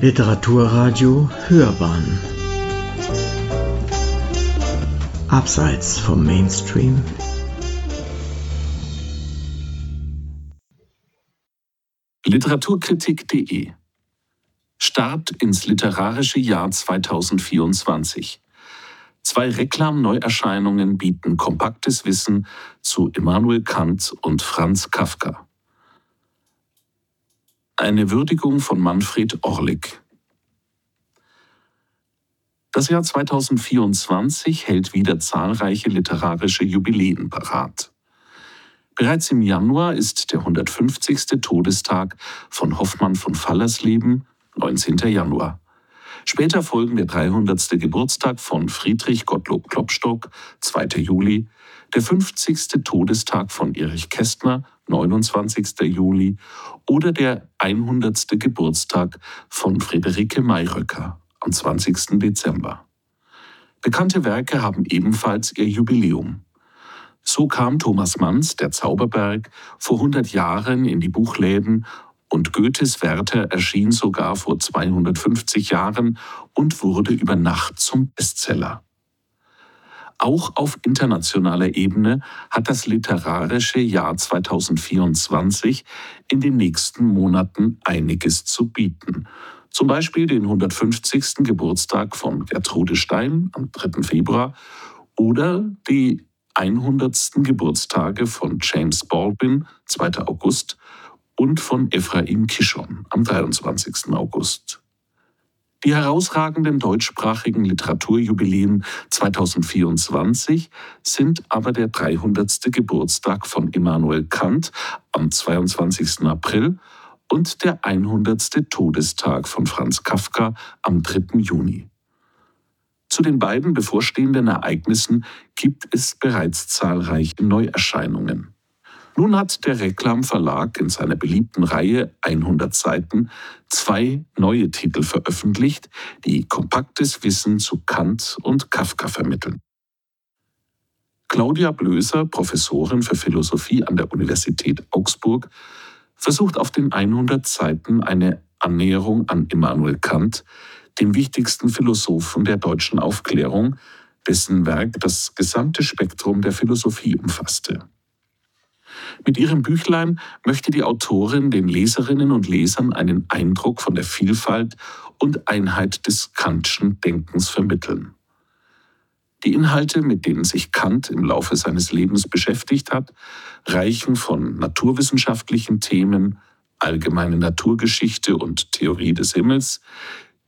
Literaturradio Hörbahn Abseits vom Mainstream Literaturkritik.de Start ins literarische Jahr 2024. Zwei Reklam-Neuerscheinungen bieten kompaktes Wissen zu Immanuel Kant und Franz Kafka. Eine Würdigung von Manfred Orlik. Das Jahr 2024 hält wieder zahlreiche literarische Jubiläen parat. Bereits im Januar ist der 150. Todestag von Hoffmann von Fallersleben, 19. Januar. Später folgen der 300. Geburtstag von Friedrich Gottlob Klopstock, 2. Juli, der 50. Todestag von Erich Kästner, 29. Juli, oder der 100. Geburtstag von Friederike Mayröcker am 20. Dezember. Bekannte Werke haben ebenfalls ihr Jubiläum. So kam Thomas Manns Der Zauberberg vor 100 Jahren in die Buchläden und Goethes Werther erschien sogar vor 250 Jahren und wurde über Nacht zum Bestseller. Auch auf internationaler Ebene hat das literarische Jahr 2024 in den nächsten Monaten einiges zu bieten. Zum Beispiel den 150. Geburtstag von Gertrude Stein am 3. Februar oder die 100. Geburtstage von James Baldwin, 2. August, und von Ephraim Kishon am 23. August. Die herausragenden deutschsprachigen Literaturjubiläen 2024 sind aber der 300. Geburtstag von Immanuel Kant am 22. April und der 100. Todestag von Franz Kafka am 3. Juni. Zu den beiden bevorstehenden Ereignissen gibt es bereits zahlreiche Neuerscheinungen. Nun hat der Reklam Verlag in seiner beliebten Reihe 100 Seiten zwei neue Titel veröffentlicht, die kompaktes Wissen zu Kant und Kafka vermitteln. Claudia Blöser, Professorin für Philosophie an der Universität Augsburg, versucht auf den 100 Seiten eine Annäherung an Immanuel Kant, dem wichtigsten Philosophen der deutschen Aufklärung, dessen Werk das gesamte Spektrum der Philosophie umfasste. Mit ihrem Büchlein möchte die Autorin den Leserinnen und Lesern einen Eindruck von der Vielfalt und Einheit des Kantschen Denkens vermitteln. Die Inhalte, mit denen sich Kant im Laufe seines Lebens beschäftigt hat, reichen von naturwissenschaftlichen Themen, allgemeine Naturgeschichte und Theorie des Himmels,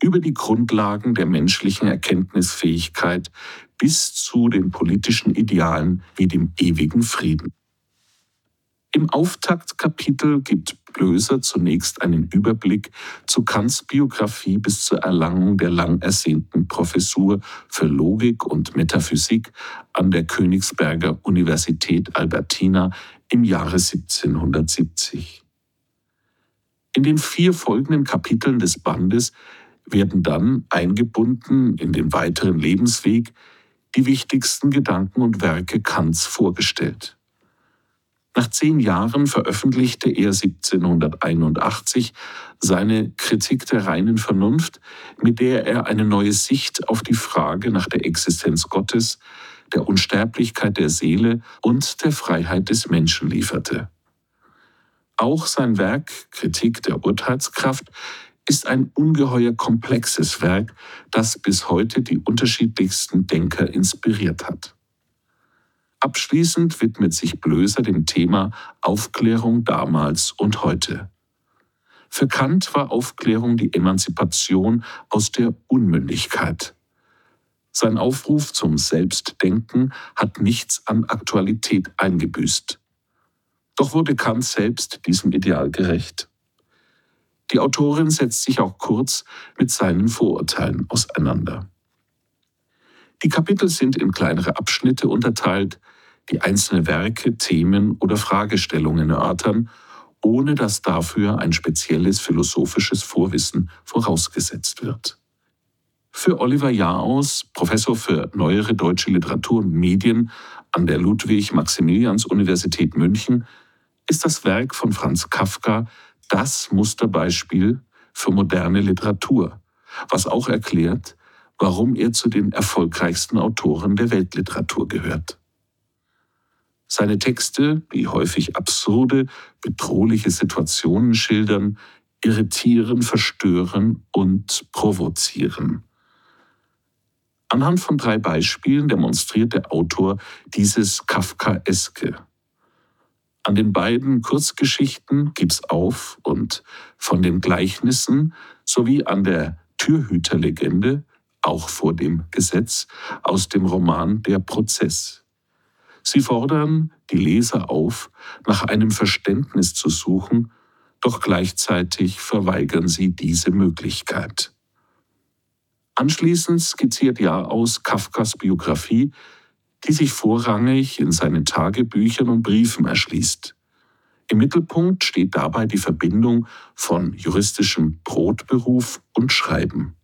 über die Grundlagen der menschlichen Erkenntnisfähigkeit bis zu den politischen Idealen wie dem ewigen Frieden. Im Auftaktkapitel gibt Blöser zunächst einen Überblick zu Kants Biografie bis zur Erlangung der lang ersehnten Professur für Logik und Metaphysik an der Königsberger Universität Albertina im Jahre 1770. In den vier folgenden Kapiteln des Bandes werden dann eingebunden in den weiteren Lebensweg die wichtigsten Gedanken und Werke Kants vorgestellt. Nach zehn Jahren veröffentlichte er 1781 seine Kritik der reinen Vernunft, mit der er eine neue Sicht auf die Frage nach der Existenz Gottes, der Unsterblichkeit der Seele und der Freiheit des Menschen lieferte. Auch sein Werk Kritik der Urteilskraft ist ein ungeheuer komplexes Werk, das bis heute die unterschiedlichsten Denker inspiriert hat. Abschließend widmet sich Blöser dem Thema Aufklärung damals und heute. Für Kant war Aufklärung die Emanzipation aus der Unmündigkeit. Sein Aufruf zum Selbstdenken hat nichts an Aktualität eingebüßt. Doch wurde Kant selbst diesem Ideal gerecht. Die Autorin setzt sich auch kurz mit seinen Vorurteilen auseinander. Die Kapitel sind in kleinere Abschnitte unterteilt, die einzelne Werke, Themen oder Fragestellungen erörtern, ohne dass dafür ein spezielles philosophisches Vorwissen vorausgesetzt wird. Für Oliver Jaraus, Professor für neuere deutsche Literatur und Medien an der Ludwig-Maximilians-Universität München, ist das Werk von Franz Kafka das Musterbeispiel für moderne Literatur, was auch erklärt, warum er zu den erfolgreichsten Autoren der Weltliteratur gehört. Seine Texte, die häufig absurde, bedrohliche Situationen schildern, irritieren, verstören und provozieren. Anhand von drei Beispielen demonstriert der Autor dieses Kafkaeske. An den beiden Kurzgeschichten Gib's auf und von den Gleichnissen sowie an der Türhüterlegende, auch vor dem Gesetz, aus dem Roman Der Prozess. Sie fordern die Leser auf, nach einem Verständnis zu suchen, doch gleichzeitig verweigern sie diese Möglichkeit. Anschließend skizziert Jahr aus Kafkas Biografie, die sich vorrangig in seinen Tagebüchern und Briefen erschließt. Im Mittelpunkt steht dabei die Verbindung von juristischem Brotberuf und Schreiben.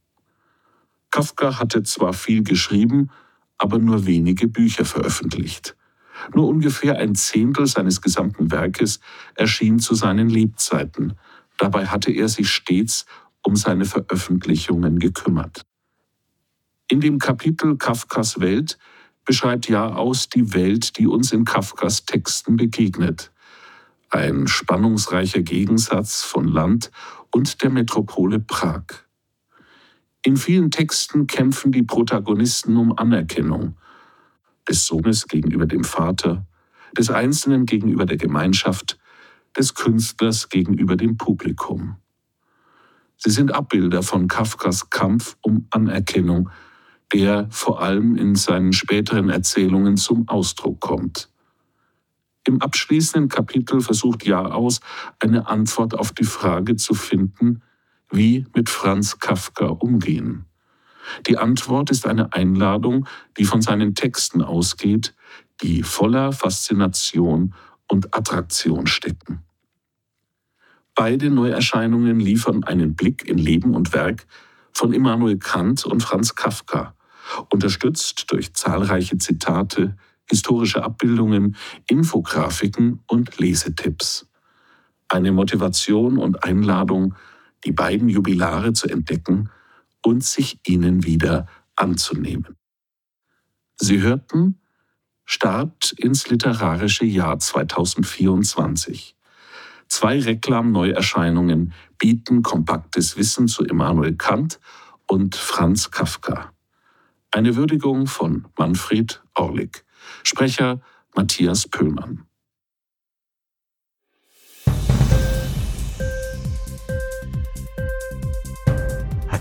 Kafka hatte zwar viel geschrieben, aber nur wenige Bücher veröffentlicht. Nur ungefähr ein Zehntel seines gesamten Werkes erschien zu seinen Lebzeiten. Dabei hatte er sich stets um seine Veröffentlichungen gekümmert. In dem Kapitel Kafkas Welt beschreibt aus die Welt, die uns in Kafkas Texten begegnet. Ein spannungsreicher Gegensatz von Land und der Metropole Prag. In vielen Texten kämpfen die Protagonisten um Anerkennung, des Sohnes gegenüber dem Vater, des Einzelnen gegenüber der Gemeinschaft, des Künstlers gegenüber dem Publikum. Sie sind Abbilder von Kafkas Kampf um Anerkennung, der vor allem in seinen späteren Erzählungen zum Ausdruck kommt. Im abschließenden Kapitel versucht Jaraus eine Antwort auf die Frage zu finden, wie mit Franz Kafka umgehen. Die Antwort ist eine Einladung, die von seinen Texten ausgeht, die voller Faszination und Attraktion stecken. Beide Neuerscheinungen liefern einen Blick in Leben und Werk von Immanuel Kant und Franz Kafka, unterstützt durch zahlreiche Zitate, historische Abbildungen, Infografiken und Lesetipps. Eine Motivation und Einladung, die beiden Jubilare zu entdecken und sich ihnen wieder anzunehmen. Sie hörten Start ins literarische Jahr 2024. Zwei Reklam-Neuerscheinungen bieten kompaktes Wissen zu Immanuel Kant und Franz Kafka. Eine Würdigung von Manfred Orlik. Sprecher Matthias Pöllmann.